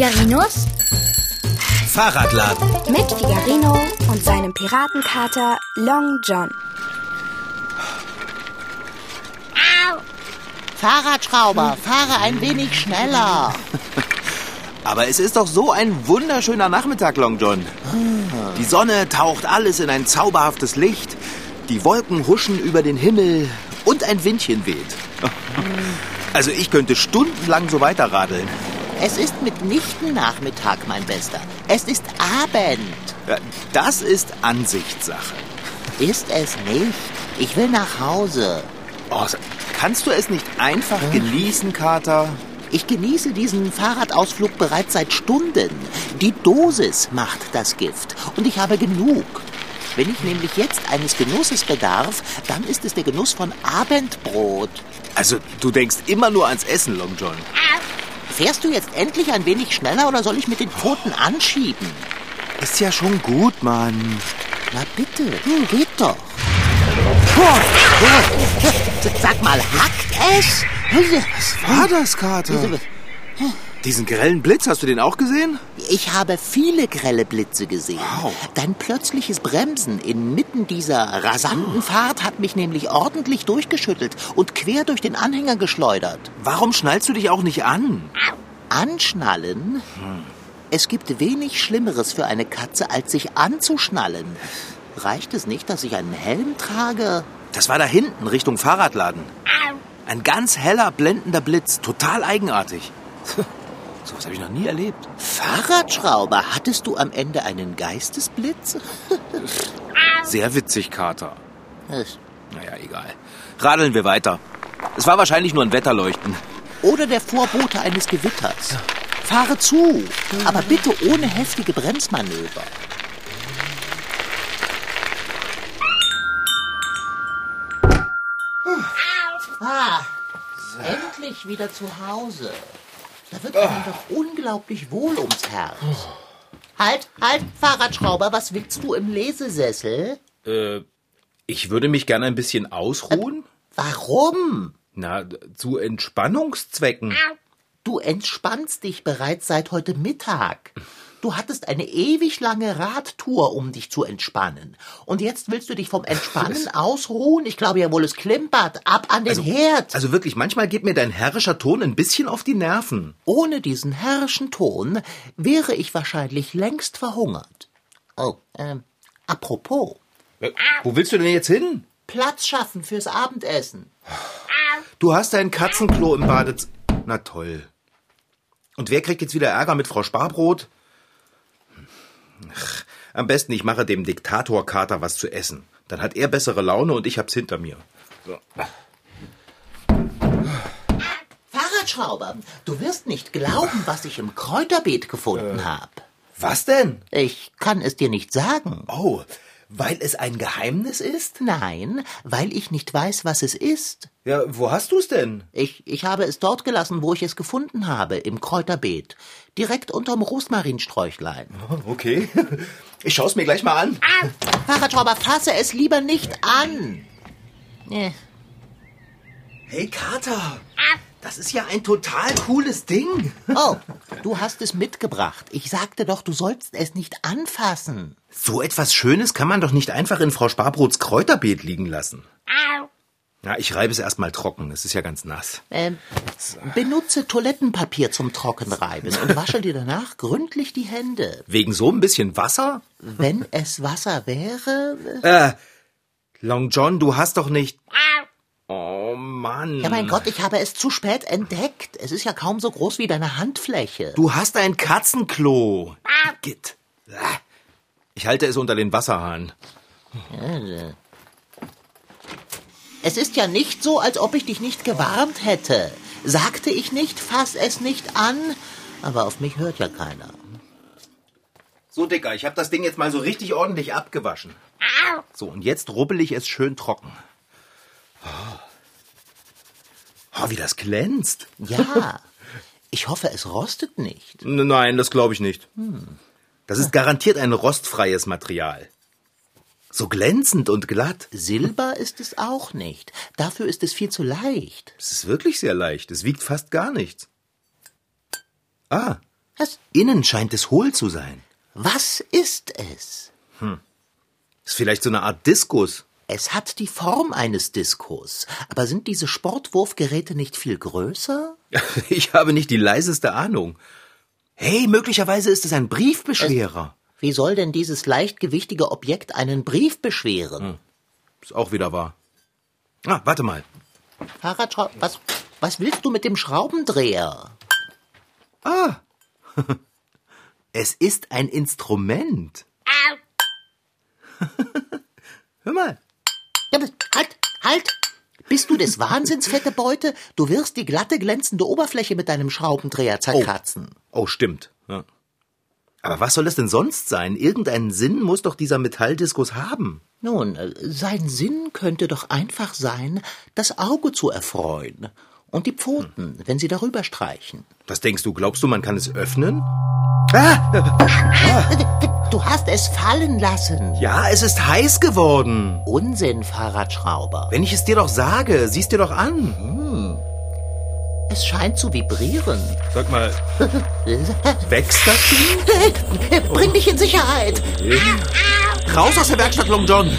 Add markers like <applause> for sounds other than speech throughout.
Figarinos Fahrradladen. mit Figarino und seinem Piratenkater Long John. Fahrradschrauber, fahre ein wenig schneller. <laughs> Aber es ist doch so ein wunderschöner Nachmittag, Long John. Die Sonne taucht alles in ein zauberhaftes Licht. Die Wolken huschen über den Himmel und ein Windchen weht. Also ich könnte stundenlang so weiterradeln. Es ist mitnichten Nachmittag, mein Bester. Es ist Abend. Ja, Das ist Ansichtssache. Ist es nicht? Ich will nach Hause. Oh, kannst du es nicht einfach genießen, Kater? Ich genieße diesen Fahrradausflug bereits seit Stunden. Die Dosis macht das Gift und ich habe genug. Wenn ich nämlich jetzt eines Genusses bedarf, dann ist es der Genuss von Abendbrot. Also du denkst immer nur ans Essen, Long John. Fährst du jetzt endlich ein wenig schneller oder soll ich mit den Pfoten anschieben? Ist ja schon gut, Mann. Na bitte, hm, geht doch. Sag mal, hackt es? Was war das, Kater? Diesen grellen Blitz, hast du den auch gesehen? Ich habe viele grelle Blitze gesehen. Wow. Dein plötzliches Bremsen inmitten dieser rasanten Fahrt hat mich nämlich ordentlich durchgeschüttelt und quer durch den Anhänger geschleudert. Warum schnallst du dich auch nicht an? Anschnallen? Es gibt wenig Schlimmeres für eine Katze, als sich anzuschnallen. Reicht es nicht, dass ich einen Helm trage? Das war da hinten, Richtung Fahrradladen. Ein ganz heller, blendender Blitz. Total eigenartig. <laughs> So was habe ich noch nie erlebt. Fahrradschrauber, hattest du am Ende einen Geistesblitz? <laughs> Sehr witzig, Kater. Es- Naja, egal. Radeln wir weiter. Es war wahrscheinlich nur ein Wetterleuchten. Oder der Vorbote eines Gewitters. Fahre zu, aber bitte ohne heftige Bremsmanöver. Ah, endlich wieder zu Hause. Da wird einem doch unglaublich wohl ums Herz. Halt, halt, Fahrradschrauber, was willst du im Lesesessel? Äh, ich würde mich gerne ein bisschen ausruhen. Warum? Na, zu Entspannungszwecken. Du entspannst dich bereits seit heute Mittag. Du hattest eine ewig lange Radtour, um dich zu entspannen. Und jetzt willst du dich vom Entspannen <laughs> ausruhen? Ich glaube ja wohl, es klimpert. Ab an den Herd. Also wirklich, manchmal geht mir dein herrischer Ton ein bisschen auf die Nerven. Ohne diesen herrischen Ton wäre ich wahrscheinlich längst verhungert. Oh, ähm, apropos. Wo willst du denn jetzt hin? Platz schaffen fürs Abendessen. Du hast ein Katzenklo im Badezimmer. Na toll. Und wer kriegt jetzt wieder Ärger mit Frau Sparbrot? Ach, am besten, ich mache dem Diktatorkater was zu essen. Dann hat er bessere Laune und ich hab's hinter mir. So. Fahrradschrauber, du wirst nicht glauben, was ich im Kräuterbeet gefunden habe. Was denn? Ich kann es dir nicht sagen. Oh, weil es ein Geheimnis ist? Nein, weil ich nicht weiß, was es ist. Ja, wo hast du's denn? Ich, ich habe es dort gelassen, wo ich es gefunden habe, im Kräuterbeet. Direkt unterm Rosmarinsträuchlein. Okay. <laughs> Ich schau's mir gleich mal an. Fahrradschrauber, fasse es lieber nicht an. Äh, Hey, Kater. Das ist ja ein total cooles Ding. Oh, du hast es mitgebracht. Ich sagte doch, du sollst es nicht anfassen. So etwas Schönes kann man doch nicht einfach in Frau Sparbrots Kräuterbeet liegen lassen. Na, ich reibe es erstmal trocken. Es ist ja ganz nass. Ähm, benutze Toilettenpapier zum Trockenreiben und wasche dir danach gründlich die Hände. Wegen so ein bisschen Wasser? Wenn es Wasser wäre. Äh, Long John, du hast doch nicht. Oh Mann. Ja, mein Gott, ich habe es zu spät entdeckt. Es ist ja kaum so groß wie deine Handfläche. Du hast ein Katzenklo. Git. Äh. Ich halte es unter den Wasserhahn. Es ist ja nicht so, als ob ich dich nicht gewarnt hätte. Sagte ich nicht, fass es nicht an? Aber auf mich hört ja keiner. So, Dicker, ich habe das Ding jetzt mal so richtig ordentlich abgewaschen. So, und jetzt rubbel ich es schön trocken. Oh, wie das glänzt. Ja, <laughs> ich hoffe, es rostet nicht. Nein, das glaube ich nicht. Das ist garantiert ein rostfreies Material. So glänzend und glatt. Silber ist es auch nicht. Dafür ist es viel zu leicht. Es ist wirklich sehr leicht. Es wiegt fast gar nichts. Ah, Was, Innen scheint es hohl zu sein. was ist es? Ist vielleicht so eine Art Diskus. Es hat die Form eines Diskos. Aber sind diese Sportwurfgeräte nicht viel größer? <laughs> Ich habe nicht die leiseste Ahnung. Hey, möglicherweise ist es ein Briefbeschwerer. Wie soll denn dieses leichtgewichtige Objekt einen Brief beschweren? Ist auch wieder wahr. Ah, warte mal. Fahrradschrauber, was, was willst du mit dem Schraubendreher? <laughs> Es ist ein Instrument. <laughs> Hör mal. Halt, halt! Bist du des Wahnsinns, fette Beute? Du wirst die glatte, glänzende Oberfläche mit deinem Schraubendreher zerkratzen. Oh, stimmt. Ja. Aber was soll es denn sonst sein? Irgendeinen Sinn muss doch dieser Metalldiskus haben. Nun, äh, sein Sinn könnte doch einfach sein, das Auge zu erfreuen. Und die Pfoten, wenn sie darüber streichen. Was denkst du? Glaubst du, man kann es öffnen? Du hast es fallen lassen. Ja, es ist heiß geworden. Unsinn, Fahrradschrauber. Wenn ich es dir doch sage, siehst dir doch an. Es scheint zu vibrieren. Sag mal, <laughs> wächst das Ding? Bring dich in Sicherheit. Raus aus der Werkstatt, Long John.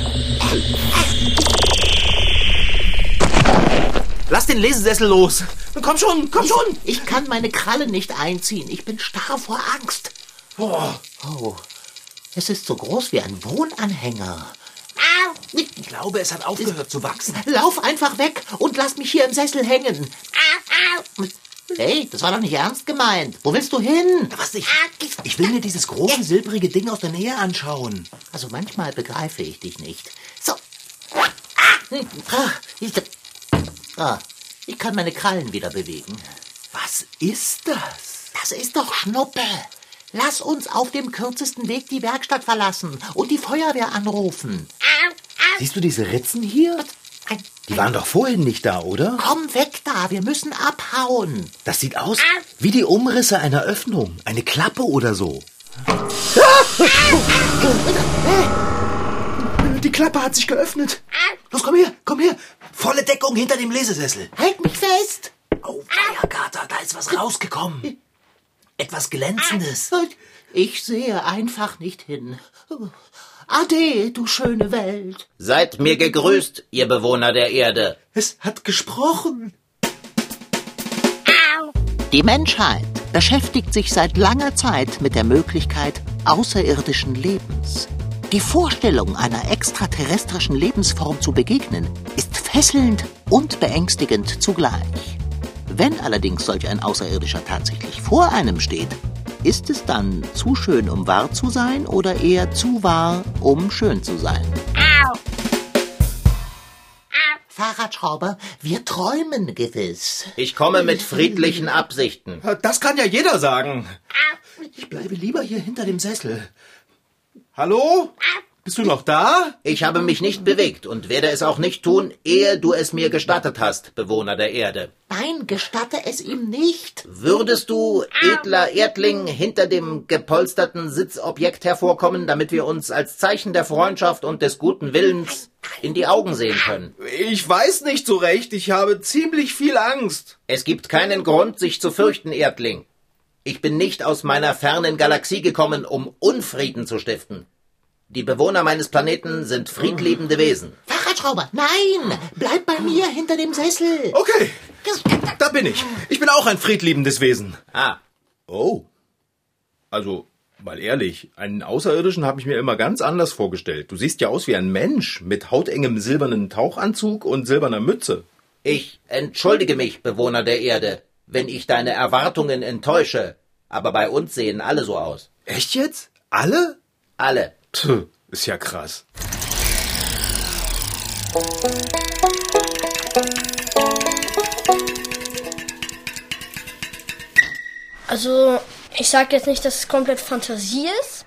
Lass den Lesesessel los. Komm schon, komm schon. Ich kann meine Kralle nicht einziehen. Ich bin starr vor Angst. Boah. Oh, es ist so groß wie ein Wohnanhänger. Ich glaube, es hat aufgehört zu wachsen. Lauf einfach weg und lass mich hier im Sessel hängen. Hey, das war doch nicht ernst gemeint. Wo willst du hin? Was ich? Ich will mir dieses große silbrige Ding aus der Nähe anschauen. Also manchmal begreife ich dich nicht. So. Ah, ich, kann meine Krallen wieder bewegen. Was ist das? Das ist doch Schnuppe. Lass uns auf dem kürzesten Weg die Werkstatt verlassen und die Feuerwehr anrufen. Siehst du diese Ritzen hier? Die waren doch vorhin nicht da, oder? komm weg da, wir müssen abhauen. Das sieht aus wie die Umrisse einer Öffnung. Eine Klappe oder so. <laughs> Die Klappe hat sich geöffnet. Los, komm her, komm her. Volle Deckung hinter dem Lesesessel. Halt mich fest. Oh, Feiergater, da ist was rausgekommen. Etwas Glänzendes. Ich sehe einfach nicht hin. Ade, du schöne Welt. Seid mir gegrüßt, ihr Bewohner der Erde. Es hat gesprochen. Die Menschheit beschäftigt sich seit langer Zeit mit der Möglichkeit außerirdischen Lebens. Die Vorstellung, einer extraterrestrischen Lebensform zu begegnen, ist fesselnd und beängstigend zugleich. Wenn allerdings solch ein Außerirdischer tatsächlich vor einem steht, ist es dann zu schön, um wahr zu sein oder eher zu wahr, um schön zu sein? Fahrradschrauber, wir träumen gewiss. Ich komme mit friedlichen Absichten. Das kann ja jeder sagen. Ich bleibe lieber hier hinter dem Sessel. Hallo? Bist du noch da? Ich habe mich nicht bewegt und werde es auch nicht tun, ehe du es mir gestattet hast, Bewohner der Erde. Nein, gestatte es ihm nicht. Würdest du, edler Erdling, hinter dem gepolsterten Sitzobjekt hervorkommen, damit wir uns als Zeichen der Freundschaft und des guten Willens in die Augen sehen können? Ich weiß nicht so recht. Ich habe ziemlich viel Angst. Es gibt keinen Grund, sich zu fürchten, Erdling. Ich bin nicht aus meiner fernen Galaxie gekommen, um Unfrieden zu stiften. Die Bewohner meines Planeten sind friedliebende Wesen. Fahrradschrauber, nein! Bleib bei mir hinter dem Sessel. Okay, da bin ich. Ich bin auch ein friedliebendes Wesen. Ah, Oh. Also, mal ehrlich, einen Außerirdischen habe ich mir immer ganz anders vorgestellt. Du siehst ja aus wie ein Mensch mit hautengem silbernen Tauchanzug und silberner Mütze. ich entschuldige mich, Bewohner der Erde, wenn ich deine Erwartungen enttäusche. Aber bei uns sehen alle so aus. Echt jetzt? Alle? Alle. Puh, ist ja krass. Also, ich sage jetzt nicht, dass es komplett Fantasie ist,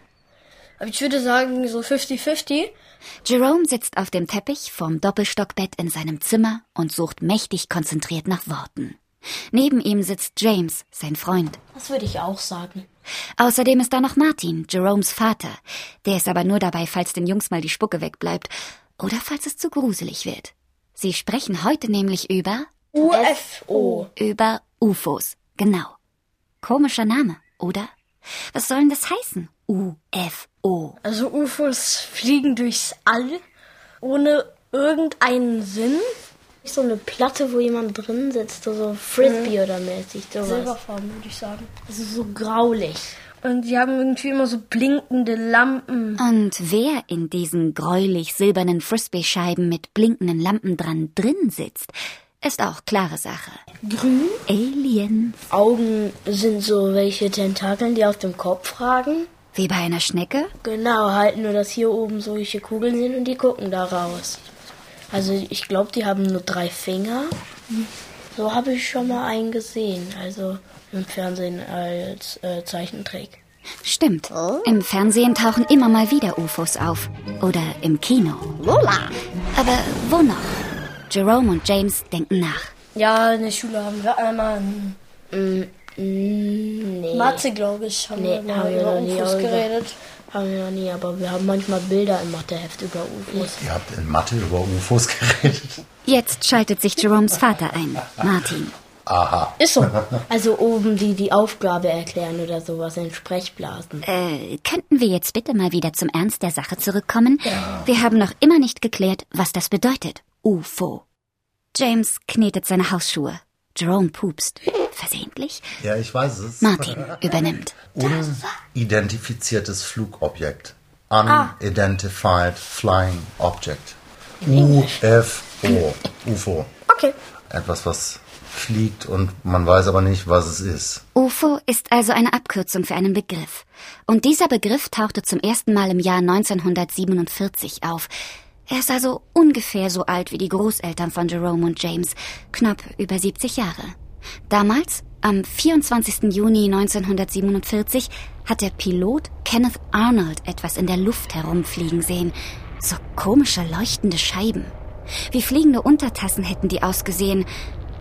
aber ich würde sagen so 50-50. Jerome sitzt auf dem Teppich vorm Doppelstockbett in seinem Zimmer und sucht mächtig konzentriert nach Worten. Neben ihm sitzt James, sein Freund. Das würde ich auch sagen. Außerdem ist da noch Martin, Jeromes Vater. Der ist aber nur dabei, falls den Jungs mal die Spucke wegbleibt oder falls es zu gruselig wird. Sie sprechen heute nämlich über UFO. über UFOs. Genau. Komischer Name, oder? Was soll denn das heißen? UFO. Also UFOs fliegen durchs All ohne irgendeinen Sinn. So eine Platte, wo jemand drin sitzt, so Frisbee oder mäßig, sowas. Silberfarben, würde ich sagen. Also so graulich. Und die haben irgendwie immer so blinkende Lampen. Und wer in diesen gräulich silbernen Frisbee-Scheiben mit blinkenden Lampen dran drin sitzt, ist auch klare Sache. Grün? Aliens. Augen sind so welche Tentakeln, die auf dem Kopf ragen. Wie bei einer Schnecke? Genau, halt nur, dass hier oben solche Kugeln sind und die gucken da raus. Also ich glaube, die haben nur drei Finger. So habe ich schon mal einen gesehen. Also im Fernsehen als äh, Zeichentrick. Stimmt. Im Fernsehen tauchen immer mal wieder UFOs auf. Oder im Kino. Lola! Aber wo noch? Jerome und James denken nach. Ja, in der Schule haben wir einmal in Mm, mm, nee. Mathe, glaube ich, haben Nee, wir mal haben wir über UFOs über- geredet. Haben wir noch nie, aber wir haben manchmal Bilder im Matheheft über UFOs. Ihr habt in Mathe über UFOs <laughs> geredet. Jetzt schaltet sich Jeromes Vater ein, Martin. Aha. Ist so. Also oben die die Aufgabe erklären oder sowas in Sprechblasen. Äh, könnten wir jetzt bitte mal wieder zum Ernst der Sache zurückkommen? Wir haben noch immer nicht geklärt, was das bedeutet. UFO. James knetet seine Hausschuhe. Jerome pupst. Versehentlich? Ja, ich weiß es. Martin <laughs> übernimmt. Unidentifiziertes Flugobjekt. Unidentified Flying Object. UFO. UFO. Okay. Etwas, was fliegt und man weiß aber nicht, was es ist. UFO ist also eine Abkürzung für einen Begriff. Und dieser Begriff tauchte zum ersten Mal im Jahr 1947 auf. Er ist also ungefähr so alt wie die Großeltern von Jerome und James, knapp über 70 Jahre. Damals, am 24. Juni 1947, hat der Pilot Kenneth Arnold etwas in der Luft herumfliegen sehen. So komische leuchtende Scheiben. Wie fliegende Untertassen hätten die ausgesehen.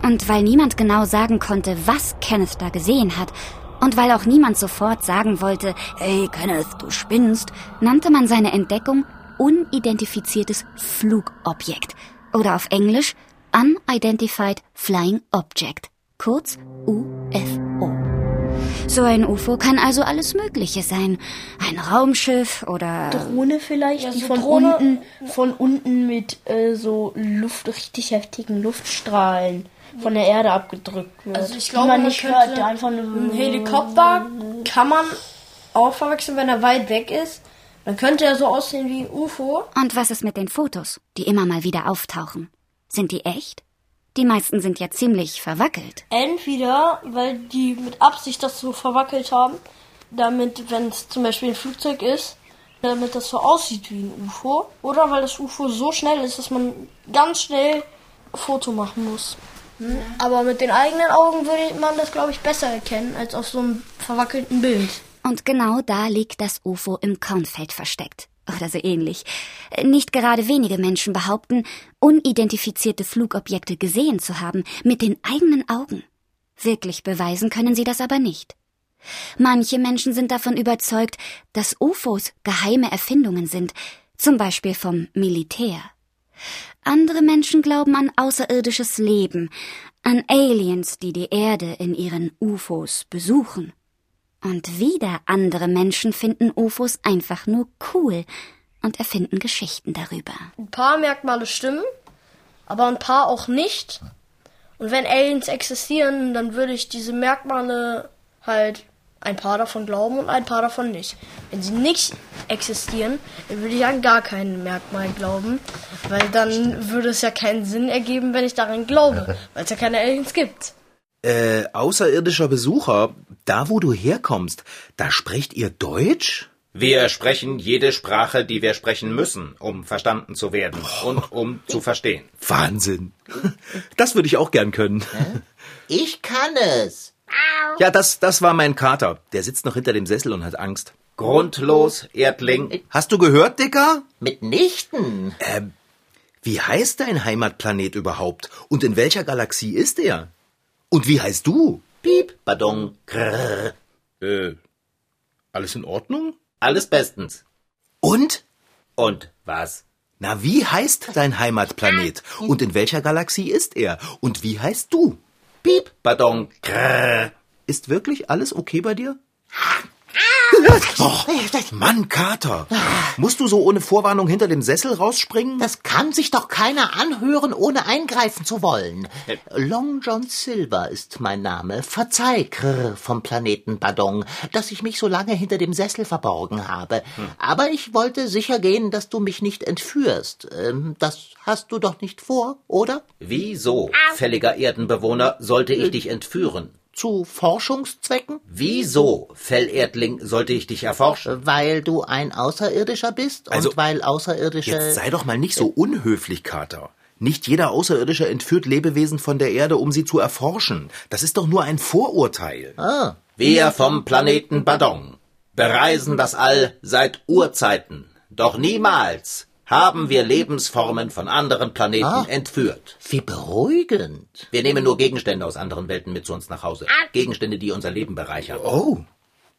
Und weil niemand genau sagen konnte, was Kenneth da gesehen hat, und weil auch niemand sofort sagen wollte, hey Kenneth, du spinnst, nannte man seine Entdeckung unidentifiziertes Flugobjekt oder auf Englisch Unidentified Flying Object, kurz UFO. So ein UFO kann also alles Mögliche sein. Ein Raumschiff oder Drohne vielleicht, Ja, die so von Drohne- unten, von unten mit äh, so Luft, richtig heftigen Luftstrahlen von der Erde abgedrückt wird. Also ich glaube, man man nicht hört, der einfach nur Ein Helikopter kann man auch verwechseln, wenn er weit weg ist. Dann könnte er so aussehen wie ein UFO. Und was ist mit den Fotos, die immer mal wieder auftauchen? Sind die echt? Die meisten sind ja ziemlich verwackelt. Entweder, weil die mit Absicht das so verwackelt haben, damit, wenn es zum Beispiel ein Flugzeug ist, damit das so aussieht wie ein UFO. Oder weil das UFO so schnell ist, dass man ganz schnell ein Foto machen muss. Hm? Aber mit den eigenen Augen würde man das, glaube ich, besser erkennen als auf so einem verwackelten Bild. Und genau da liegt das UFO im Kornfeld versteckt. Oder so ähnlich. Nicht gerade wenige Menschen behaupten, unidentifizierte Flugobjekte gesehen zu haben, mit den eigenen Augen. Wirklich beweisen können sie das aber nicht. Manche Menschen sind davon überzeugt, dass UFOs geheime Erfindungen sind, zum Beispiel vom Militär. Andere Menschen glauben an außerirdisches Leben, an Aliens, die die Erde in ihren UFOs besuchen. Und wieder andere Menschen finden UFOs einfach nur cool und erfinden Geschichten darüber. Ein paar Merkmale stimmen, aber ein paar auch nicht. Und wenn Aliens existieren, dann würde ich diese Merkmale halt ein paar davon glauben und ein paar davon nicht. Wenn sie nicht existieren, dann würde ich an gar kein Merkmal glauben, weil dann würde es ja keinen Sinn ergeben, wenn ich daran glaube, weil es ja keine Aliens gibt. Äh, außerirdischer Besucher, da wo du herkommst, da sprecht ihr Deutsch? Wir sprechen jede Sprache, die wir sprechen müssen, um verstanden zu werden und um zu verstehen. Wahnsinn. <laughs> Das würde ich auch gern können. Ich kann es. Ja, das, das war mein Kater. Der sitzt noch hinter dem Sessel und hat Angst. Grundlos, Erdling. Hast du gehört, Dicker? Mitnichten. Wie heißt dein Heimatplanet überhaupt? Und in welcher Galaxie ist er? Und wie heißt du? Badong, krrr. Äh, alles in Ordnung? Alles bestens. Und? Und was? Na, wie heißt dein Heimatplanet? Und in welcher Galaxie ist er? Und wie heißt du? Piep, Pardon, krrr. Ist wirklich alles okay bei dir? Och, Mann, Kater. Musst du so ohne Vorwarnung hinter dem Sessel rausspringen? Das kann sich doch keiner anhören, ohne eingreifen zu wollen. Long John Silver ist mein Name. Verzeih, Krr vom Planeten Badong, dass ich mich so lange hinter dem Sessel verborgen habe. Aber ich wollte sicher gehen, dass du mich nicht entführst. Ähm, das hast du doch nicht vor, oder? Wieso, fälliger Erdenbewohner, sollte ich dich entführen? Zu Forschungszwecken? Wieso, Fellerdling, sollte ich dich erforschen? Weil du ein Außerirdischer bist Also, und weil Außerirdische... Jetzt sei doch mal nicht so unhöflich, Kater. Nicht jeder Außerirdische entführt Lebewesen von der Erde, um sie zu erforschen. Das ist doch nur ein Vorurteil. Ah, Wir vom Planeten Badong bereisen das All seit Urzeiten. Doch niemals haben wir Lebensformen von anderen Planeten Ah. entführt. wie beruhigend. Wir nehmen nur Gegenstände aus anderen Welten mit zu uns nach Hause. Gegenstände, die unser Leben bereichern. Oh,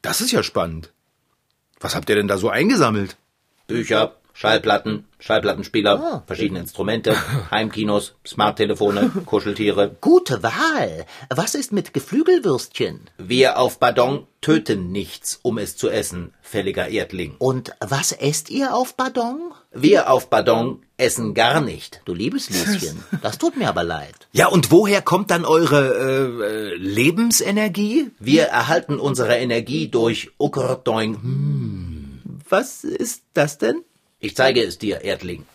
das ist ja spannend. Was habt ihr denn da so eingesammelt? Bücher, Schallplatten, Schallplattenspieler, verschiedene Instrumente, <laughs> Heimkinos, Smarttelefone, Kuscheltiere. Gute Wahl. Was ist mit Geflügelwürstchen? Wir auf Badong töten nichts, um es zu essen, fälliger Erdling. Und was esst ihr auf Badong? Wir auf Badong essen gar nicht. Du liebes Lieschen, das tut mir aber leid. Ja, und woher kommt dann eure äh, Lebensenergie? Wir erhalten unsere Energie durch Ukrdoing. Was ist das denn? Ich zeige es dir, Erdling.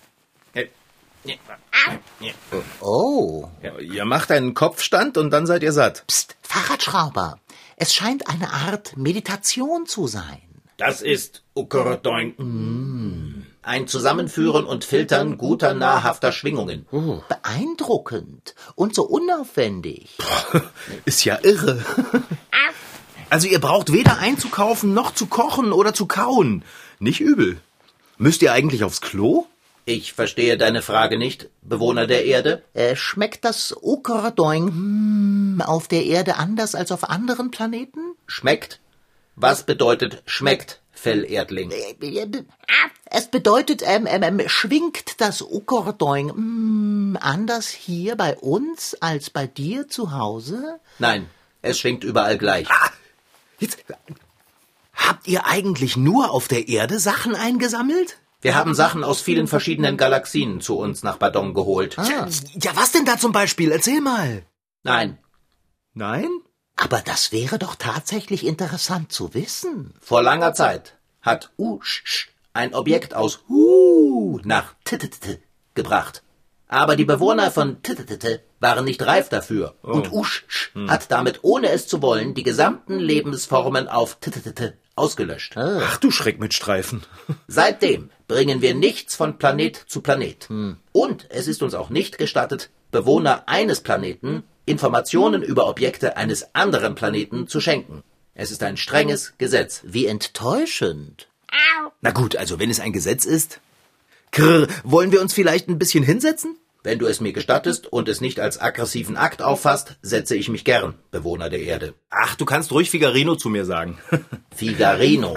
Oh, Ja, ihr macht einen Kopfstand und dann seid ihr satt. pst, Fahrradschrauber. Es scheint eine Art Meditation zu sein. Das ist Ukrdoing. Ein Zusammenführen und Filtern guter, nahrhafter Schwingungen. Beeindruckend und so unaufwendig. Ist ja irre. Also ihr braucht weder einzukaufen noch zu kochen oder zu kauen. Nicht übel. Müsst ihr eigentlich aufs Klo? Ich verstehe deine Frage nicht, Bewohner der Erde. Äh, schmeckt das Ukerdoing hm, auf der Erde anders als auf anderen Planeten? Schmeckt? Was bedeutet schmeckt, Fellerdling? Äh, Es bedeutet, ähm, ähm, ähm, schwingt das Ukerdoing hm, anders hier bei uns als bei dir zu Hause? Nein, es schwingt überall gleich. Jetzt, habt ihr eigentlich nur auf der Erde Sachen eingesammelt? Wir haben Sachen aus vielen verschiedenen Galaxien zu uns nach Badong geholt. Ja, was denn da zum Beispiel? Erzähl mal. Nein, Nein? Aber das wäre doch tatsächlich interessant zu wissen. vor langer Zeit hat Usch ein Objekt aus Hu nach Tittete gebracht. Aber die Bewohner von Tittete waren nicht reif dafür. Und Usch hat damit, ohne es zu wollen, die gesamten Lebensformen auf Tittete ausgelöscht. Ach du Schreck mit Streifen. <laughs> Seitdem bringen wir nichts von Planet zu Planet. Und es ist uns auch nicht gestattet, Bewohner eines Planeten Informationen über Objekte eines anderen Planeten zu schenken. Es ist ein strenges Gesetz. Wie enttäuschend. Na gut, also wenn es ein Gesetz ist. Krr, wollen wir uns vielleicht ein bisschen hinsetzen? Wenn du es mir gestattest und es nicht als aggressiven Akt auffasst, setze ich mich gern, Bewohner der Erde. Ach, du kannst ruhig Figarino zu mir sagen. <laughs> Figarino.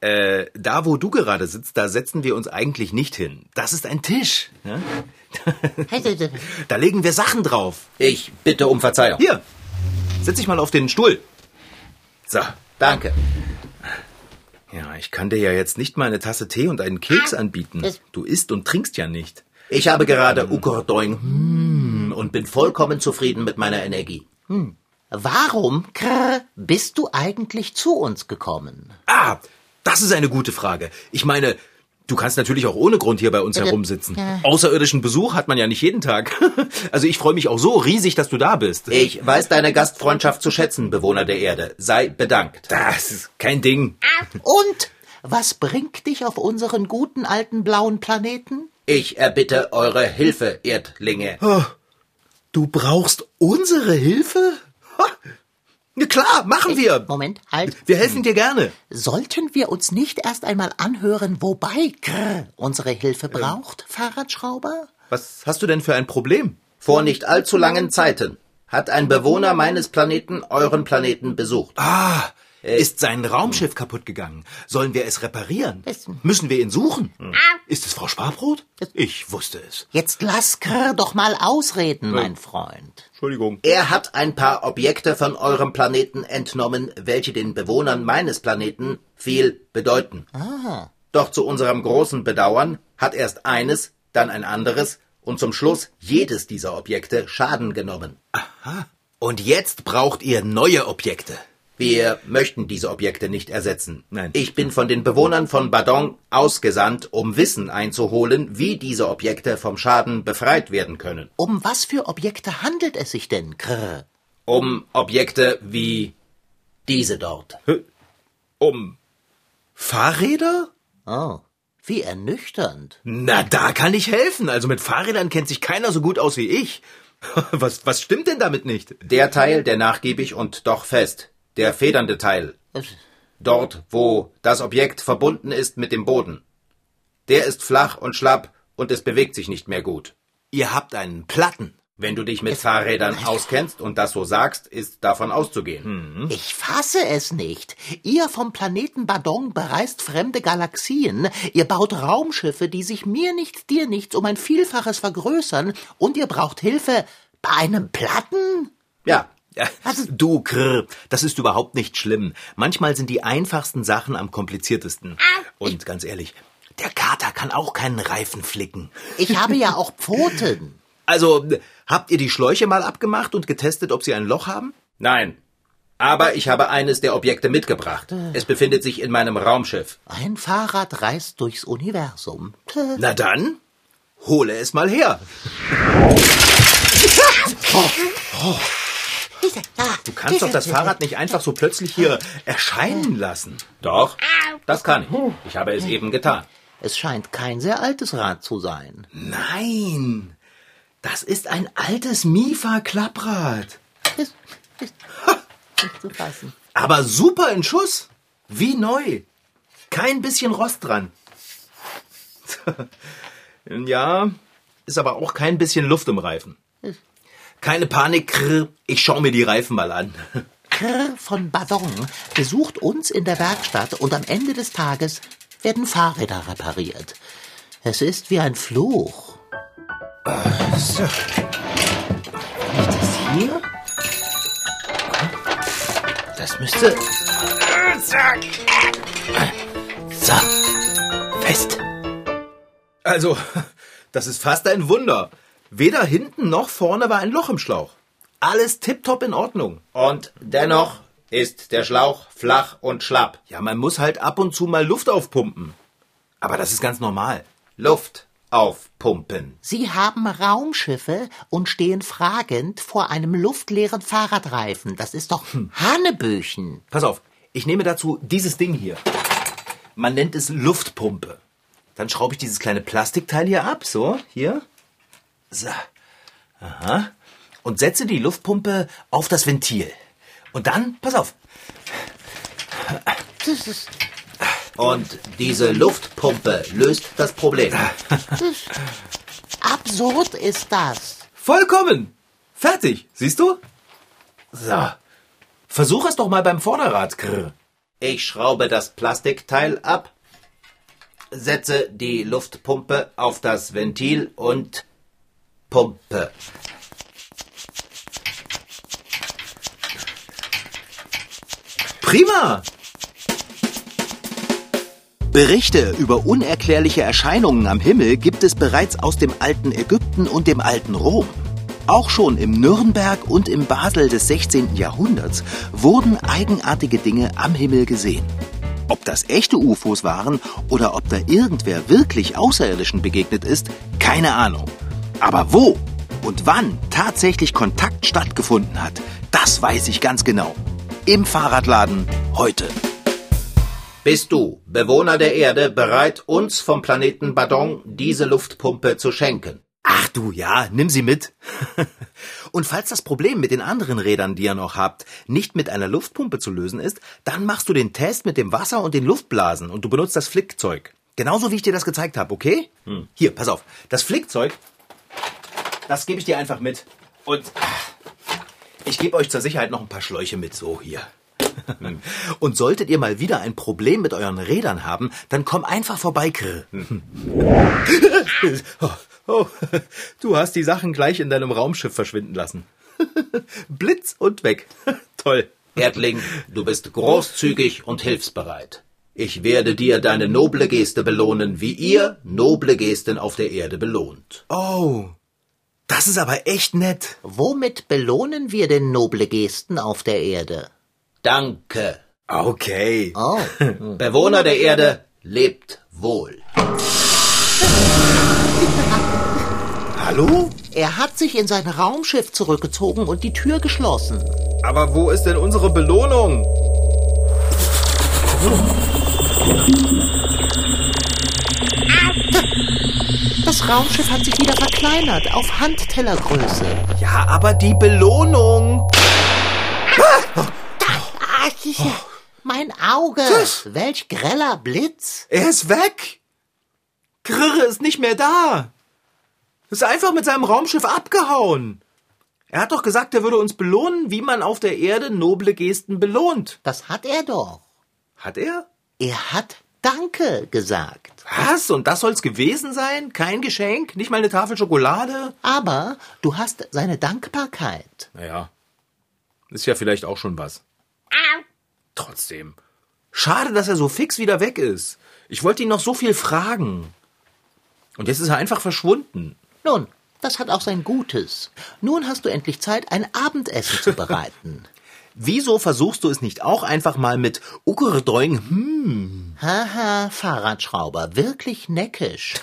äh, da wo du gerade sitzt, da setzen wir uns eigentlich nicht hin. Das ist ein Tisch. Ja? <laughs> da legen wir Sachen drauf. Ich bitte um Verzeihung. Hier, setz dich mal auf den Stuhl. So. Danke. Ja, ich kann dir ja jetzt nicht mal eine Tasse Tee und einen Keks anbieten. Du isst und trinkst ja nicht. Ich habe gerade Ukordoing und bin vollkommen zufrieden mit meiner Energie. Warum, Krr, bist du eigentlich zu uns gekommen? Ah, das ist eine gute Frage. Ich meine, du kannst natürlich auch ohne Grund hier bei uns herumsitzen. Außerirdischen Besuch hat man ja nicht jeden Tag. <laughs> Also ich freue mich auch so riesig, dass du da bist. Ich weiß deine Gastfreundschaft zu schätzen, Bewohner der Erde. Sei bedankt. Das ist kein Ding. Und was bringt dich auf unseren guten alten blauen Planeten? Ich erbitte eure Hilfe, Erdlinge. Du brauchst unsere Hilfe? Ha! Ja klar, machen wir. Moment, halt. Wir helfen dir gerne. Sollten wir uns nicht erst einmal anhören, wobei Krr unsere Hilfe braucht, Fahrradschrauber? Was hast du denn für ein Problem? Vor nicht allzu langen Zeiten hat ein Bewohner meines Planeten euren Planeten besucht. Ah, Ist sein Raumschiff kaputt gegangen? Sollen wir es reparieren? Müssen wir ihn suchen? Ist es Frau Sparbrot? Ich wusste es. Jetzt lass Krr doch mal ausreden, mein Freund. Entschuldigung. Er hat ein paar Objekte von eurem Planeten entnommen, welche den Bewohnern meines Planeten viel bedeuten. Doch zu unserem großen Bedauern hat erst eines, dann ein anderes und zum Schluss jedes dieser Objekte Schaden genommen. Und jetzt braucht ihr neue Objekte. Wir möchten diese Objekte nicht ersetzen. Nein. Ich bin von den Bewohnern von Badong ausgesandt, um Wissen einzuholen, wie diese Objekte vom Schaden befreit werden können. Um was für Objekte handelt es sich denn, Krr? Um Objekte wie diese dort. Um Fahrräder? Oh, wie ernüchternd. Na, da kann ich helfen. Also mit Fahrrädern kennt sich keiner so gut aus wie ich. <laughs> Was, was stimmt denn damit nicht? Der Teil, der nachgiebig und doch fest. Der federnde Teil. Dort, wo das Objekt verbunden ist mit dem Boden. Der ist flach und schlapp und es bewegt sich nicht mehr gut. Ihr habt einen Platten. Wenn du dich mit Fahrrädern auskennst und das so sagst, ist davon auszugehen. Ich fasse es nicht. Ihr vom Planeten Badong bereist fremde Galaxien, ihr baut Raumschiffe, die sich mir nichts, dir nichts um ein Vielfaches vergrößern, und ihr braucht Hilfe bei einem Platten? Ja, <laughs> du, Krr, das ist überhaupt nicht schlimm. Manchmal sind die einfachsten Sachen am kompliziertesten. Und ganz ehrlich, der Kater kann auch keinen Reifen flicken. Ich habe ja auch Pfoten. <laughs> Also, habt ihr die Schläuche mal abgemacht und getestet, ob sie ein Loch haben? nein. Aber ich habe eines der Objekte mitgebracht. Es befindet sich in meinem Raumschiff. Ein Fahrrad reist durchs Universum. <laughs> Na dann, hole es mal her. Du kannst doch das Fahrrad nicht einfach so plötzlich hier erscheinen lassen. Doch, das kann ich. Ich habe es eben getan. Es scheint kein sehr altes Rad zu sein. Nein, das ist ein altes Mifa-Klapprad. Ist, ist nicht zu fassen. Aber super in Schuss. Wie neu. Kein bisschen Rost dran. <laughs> ja, ist aber auch kein bisschen Luft im Reifen. Keine Panik, Krr. ich schau mir die Reifen mal an. Krr von Badong besucht uns in der Werkstatt und am Ende des Tages werden Fahrräder repariert. Es ist wie ein Fluch. So. Das hier? Das müsste. So. Fest. Also, das ist fast ein Wunder. Weder hinten noch vorne war ein Loch im Schlauch. Alles tipptopp in Ordnung. Und dennoch ist der Schlauch flach und schlapp. Ja, man muss halt ab und zu mal Luft aufpumpen. Aber das ist ganz normal. Luft aufpumpen. Sie haben Raumschiffe und stehen fragend vor einem luftleeren Fahrradreifen. Das ist doch Hanebüchen. Pass auf, ich nehme dazu dieses Ding hier. Man nennt es Luftpumpe. Dann schraube ich dieses kleine Plastikteil hier ab, so, hier. So. Aha. Und setze die Luftpumpe auf das Ventil. Und dann, pass auf, Und diese Luftpumpe löst das Problem. Absurd ist das. vollkommen. Fertig, siehst du? So. Versuch es doch mal beim Vorderrad. Ich schraube das Plastikteil ab, setze die Luftpumpe auf das Ventil und pumpe. Prima! Berichte über unerklärliche Erscheinungen am Himmel gibt es bereits aus dem alten Ägypten und dem alten Rom. Auch schon im Nürnberg und im Basel des 16. Jahrhunderts wurden eigenartige Dinge am Himmel gesehen. Ob das echte UFOs waren oder ob da irgendwer wirklich Außerirdischen begegnet ist, keine Ahnung. Aber wo und wann tatsächlich Kontakt stattgefunden hat, das weiß ich ganz genau. Im Fahrradladen heute. Bist du, Bewohner der Erde, bereit, uns vom Planeten Badong diese Luftpumpe zu schenken? Ach du, ja, nimm sie mit. <laughs> Und falls das Problem mit den anderen Rädern, die ihr noch habt, nicht mit einer Luftpumpe zu lösen ist, dann machst du den Test mit dem Wasser und den Luftblasen und du benutzt das Flickzeug. Genauso wie ich dir das gezeigt habe, okay? Hier, pass auf. Das Flickzeug, das gebe ich dir einfach mit. Und ah, ich gebe euch zur Sicherheit noch ein paar Schläuche mit, so hier. <laughs> Und solltet ihr mal wieder ein Problem mit euren Rädern haben, dann komm einfach vorbei, Krr. oh, <laughs> oh, du hast die Sachen gleich in deinem Raumschiff verschwinden lassen. <laughs> Blitz und weg. Toll. Erdling, du bist großzügig und hilfsbereit. Ich werde dir deine noble Geste belohnen, wie ihr noble Gesten auf der Erde belohnt. Oh, das ist aber echt nett. Womit belohnen wir denn noble Gesten auf der Erde? Danke. Okay. Oh, <laughs> Bewohner der Erde, lebt wohl. Hallo? er hat sich in sein Raumschiff zurückgezogen und die Tür geschlossen. Aber wo ist denn unsere Belohnung? Das Raumschiff hat sich wieder verkleinert auf Handtellergröße. Ja, aber die Belohnung. Ah, mein Auge! Welch greller Blitz! Er ist weg. Krrre ist nicht mehr da. Ist einfach mit seinem Raumschiff abgehauen. Er hat doch gesagt, er würde uns belohnen, wie man auf der Erde noble Gesten belohnt. Das hat er doch. Hat er? Er hat Danke gesagt. Was? Und das soll's gewesen sein? Kein Geschenk? Nicht mal eine Tafel Schokolade? Aber du hast seine Dankbarkeit. Naja. Ist ja vielleicht auch schon was. Trotzdem. Schade, dass er so fix wieder weg ist. Ich wollte ihn noch so viel fragen. Und jetzt ist er einfach verschwunden. Nun, das hat auch sein Gutes. Nun hast du endlich Zeit, ein Abendessen zu bereiten. <laughs> Wieso versuchst du es nicht auch einfach mal mit Uckerdoing? Hm. Haha, Fahrradschrauber, wirklich neckisch.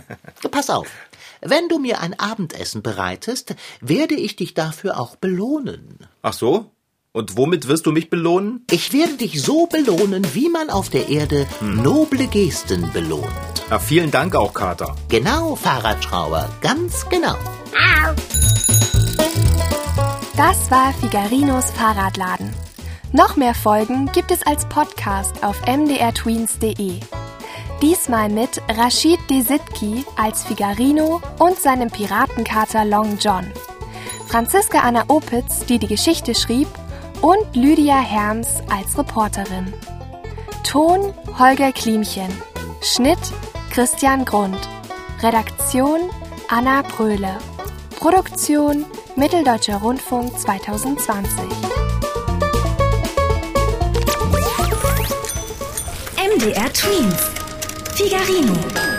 <laughs> Pass auf. Wenn du mir ein Abendessen bereitest, werde ich dich dafür auch belohnen. Ach so? Und womit wirst du mich belohnen? Ich werde dich so belohnen, wie man auf der Erde noble Gesten belohnt. Ja, vielen Dank auch, Kater. Genau, Fahrradschrauber, ganz genau. Das war Figarinos Fahrradladen. Noch mehr Folgen gibt es als Podcast auf mdrtweens.de. Diesmal mit Rashid Desitki als Figarino und seinem Piratenkater Long John. Franziska Anna Opitz, die die Geschichte schrieb, und Lydia Herms als Reporterin. Ton Holger Klimchen. Schnitt Christian Grund. Redaktion Anna Pröhle. Produktion Mitteldeutscher Rundfunk 2020. MDR Twins. Figarino.